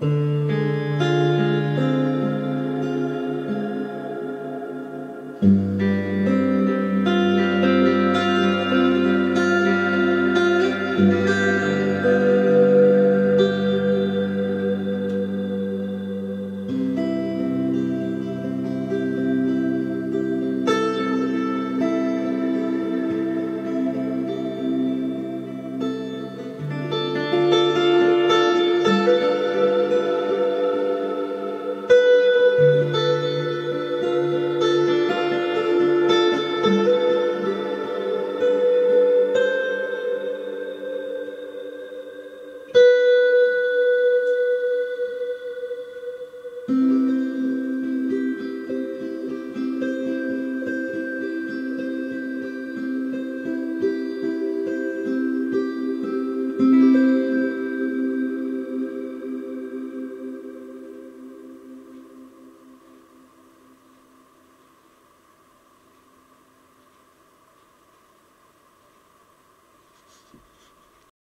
Música